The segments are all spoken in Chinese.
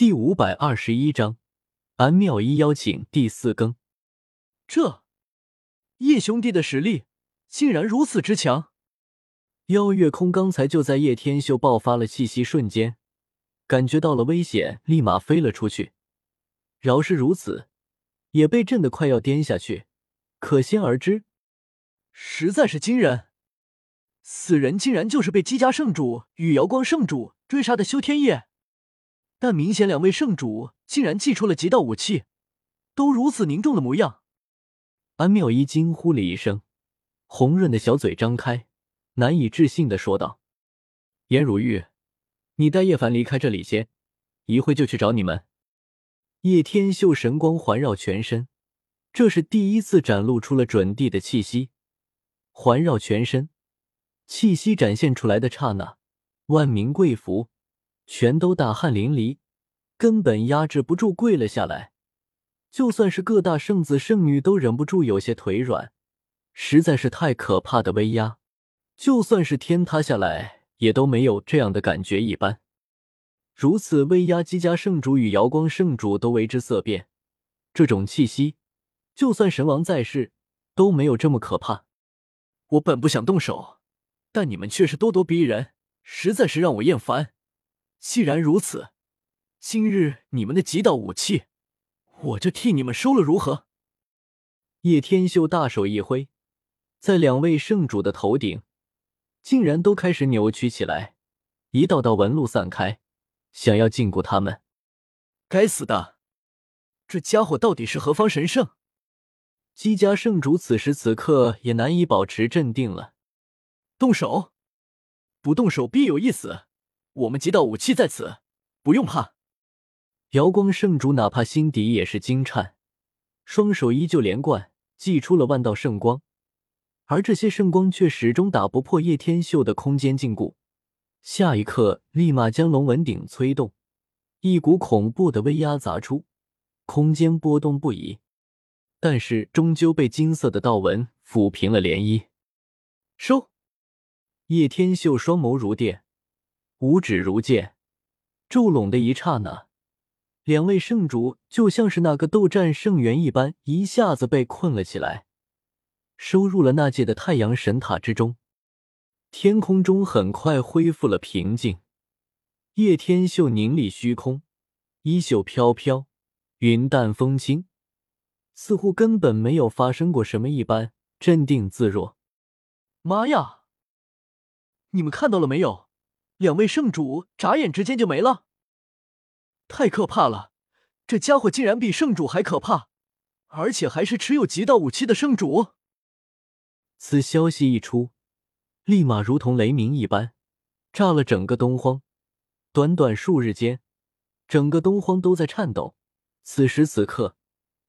第五百二十一章，安妙一邀请第四更。这叶兄弟的实力竟然如此之强！妖月空刚才就在叶天秀爆发了气息瞬间，感觉到了危险，立马飞了出去。饶是如此，也被震得快要颠下去，可想而知，实在是惊人。此人竟然就是被姬家圣主与瑶光圣主追杀的修天叶。但明显，两位圣主竟然祭出了极道武器，都如此凝重的模样。安妙一惊呼了一声，红润的小嘴张开，难以置信的说道：“颜如玉，你带叶凡离开这里先，一会就去找你们。”叶天秀神光环绕全身，这是第一次展露出了准帝的气息，环绕全身，气息展现出来的刹那，万民跪服。全都大汗淋漓，根本压制不住，跪了下来。就算是各大圣子圣女都忍不住有些腿软，实在是太可怕的威压，就算是天塌下来也都没有这样的感觉一般。如此威压，姬家圣主与瑶光圣主都为之色变。这种气息，就算神王在世都没有这么可怕。我本不想动手，但你们却是咄咄逼人，实在是让我厌烦。既然如此，今日你们的极道武器，我就替你们收了，如何？叶天秀大手一挥，在两位圣主的头顶，竟然都开始扭曲起来，一道道纹路散开，想要禁锢他们。该死的，这家伙到底是何方神圣？姬家圣主此时此刻也难以保持镇定了。动手，不动手必有一死。我们极道武器在此，不用怕。瑶光圣主哪怕心底也是惊颤，双手依旧连贯，祭出了万道圣光，而这些圣光却始终打不破叶天秀的空间禁锢。下一刻，立马将龙纹鼎催动，一股恐怖的威压砸出，空间波动不已，但是终究被金色的道纹抚平了涟漪。收！叶天秀双眸如电。五指如剑，骤拢的一刹那，两位圣主就像是那个斗战圣元一般，一下子被困了起来，收入了那界的太阳神塔之中。天空中很快恢复了平静，叶天秀凝立虚空，衣袖飘飘，云淡风轻，似乎根本没有发生过什么一般，镇定自若。妈呀！你们看到了没有？两位圣主眨眼之间就没了，太可怕了！这家伙竟然比圣主还可怕，而且还是持有极道武器的圣主。此消息一出，立马如同雷鸣一般，炸了整个东荒。短短数日间，整个东荒都在颤抖。此时此刻，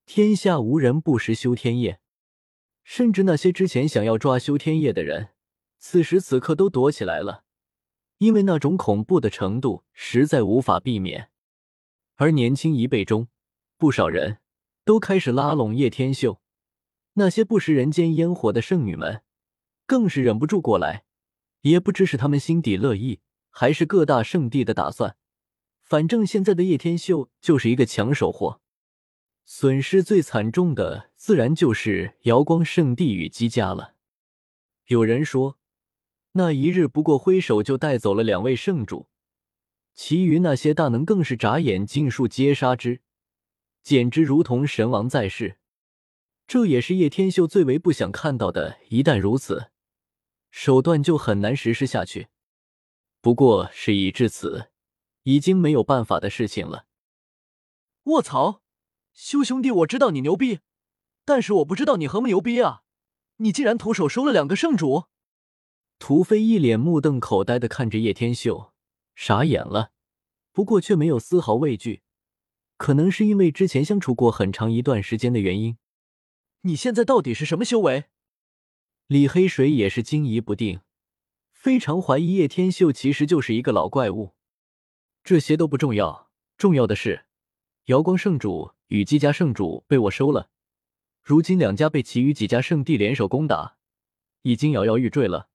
天下无人不识修天叶，甚至那些之前想要抓修天叶的人，此时此刻都躲起来了。因为那种恐怖的程度实在无法避免，而年轻一辈中，不少人都开始拉拢叶天秀。那些不食人间烟火的圣女们，更是忍不住过来。也不知是他们心底乐意，还是各大圣地的打算。反正现在的叶天秀就是一个抢手货，损失最惨重的自然就是瑶光圣地与姬家了。有人说。那一日，不过挥手就带走了两位圣主，其余那些大能更是眨眼尽数皆杀之，简直如同神王在世。这也是叶天秀最为不想看到的。一旦如此，手段就很难实施下去。不过事已至此，已经没有办法的事情了。卧槽，修兄弟，我知道你牛逼，但是我不知道你何么牛逼啊！你竟然徒手收了两个圣主！屠飞一脸目瞪口呆的看着叶天秀，傻眼了，不过却没有丝毫畏惧，可能是因为之前相处过很长一段时间的原因。你现在到底是什么修为？李黑水也是惊疑不定，非常怀疑叶天秀其实就是一个老怪物。这些都不重要，重要的是，瑶光圣主与姬家圣主被我收了，如今两家被其余几家圣地联手攻打，已经摇摇欲坠了。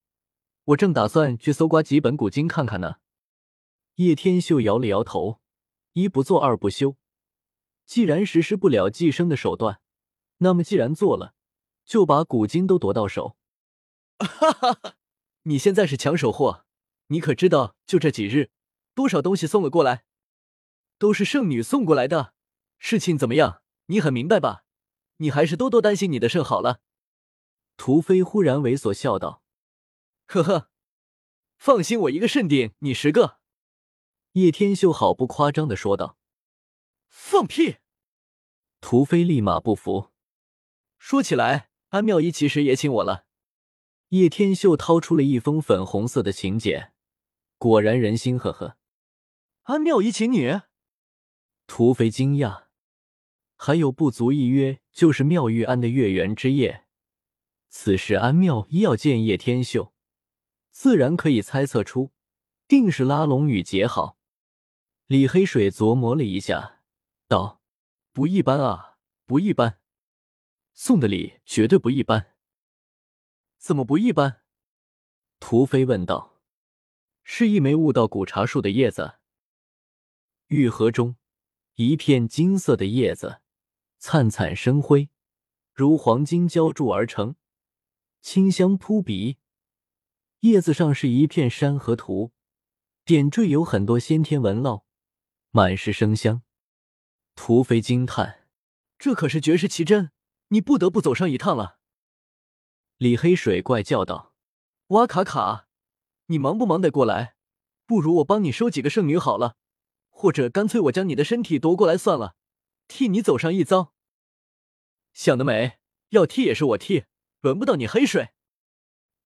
我正打算去搜刮几本古经看看呢。叶天秀摇了摇头，一不做二不休。既然实施不了寄生的手段，那么既然做了，就把古今都夺到手。哈哈哈！你现在是抢手货，你可知道就这几日，多少东西送了过来，都是圣女送过来的。事情怎么样？你很明白吧？你还是多多担心你的肾好了。屠飞忽然猥琐笑道：“呵呵，放心，我一个肾顶你十个。”叶天秀毫不夸张的说道：“放屁！”屠飞立马不服。说起来，安妙仪其实也请我了。叶天秀掏出了一封粉红色的请柬，果然人心赫赫。安妙仪请你？屠飞惊讶，还有不足一约，就是妙玉安的月圆之夜。此时安妙仪要见叶天秀，自然可以猜测出，定是拉拢与结好。李黑水琢磨了一下，道：“不一般啊，不一般，送的礼绝对不一般。”怎么不一般？屠飞问道。是一枚悟道古茶树的叶子。玉盒中，一片金色的叶子，灿灿生辉，如黄金浇铸而成，清香扑鼻。叶子上是一片山河图，点缀有很多先天纹烙，满是生香。屠飞惊叹：“这可是绝世奇珍，你不得不走上一趟了。”李黑水怪叫道：“哇卡卡，你忙不忙得过来？不如我帮你收几个圣女好了，或者干脆我将你的身体夺过来算了，替你走上一遭。”想得美，要替也是我替，轮不到你黑水。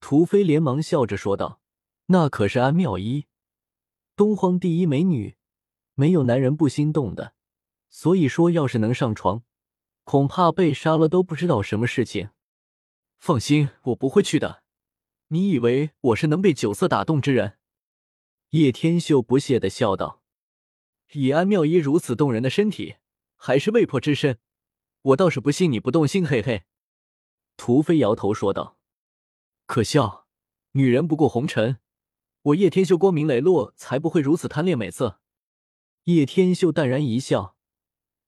屠飞连忙笑着说道：“那可是安妙一，东荒第一美女，没有男人不心动的。所以说，要是能上床，恐怕被杀了都不知道什么事情。”放心，我不会去的。你以为我是能被酒色打动之人？叶天秀不屑的笑道：“以安妙一如此动人的身体，还是未破之身，我倒是不信你不动心。”嘿嘿。屠飞摇头说道：“可笑，女人不过红尘，我叶天秀光明磊落，才不会如此贪恋美色。”叶天秀淡然一笑，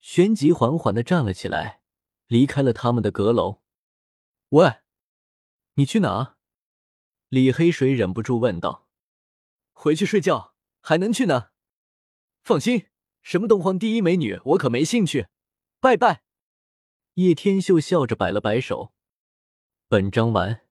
旋即缓缓的站了起来，离开了他们的阁楼。喂。你去哪？李黑水忍不住问道。回去睡觉，还能去哪？放心，什么东皇第一美女，我可没兴趣。拜拜。叶天秀笑着摆了摆手。本章完。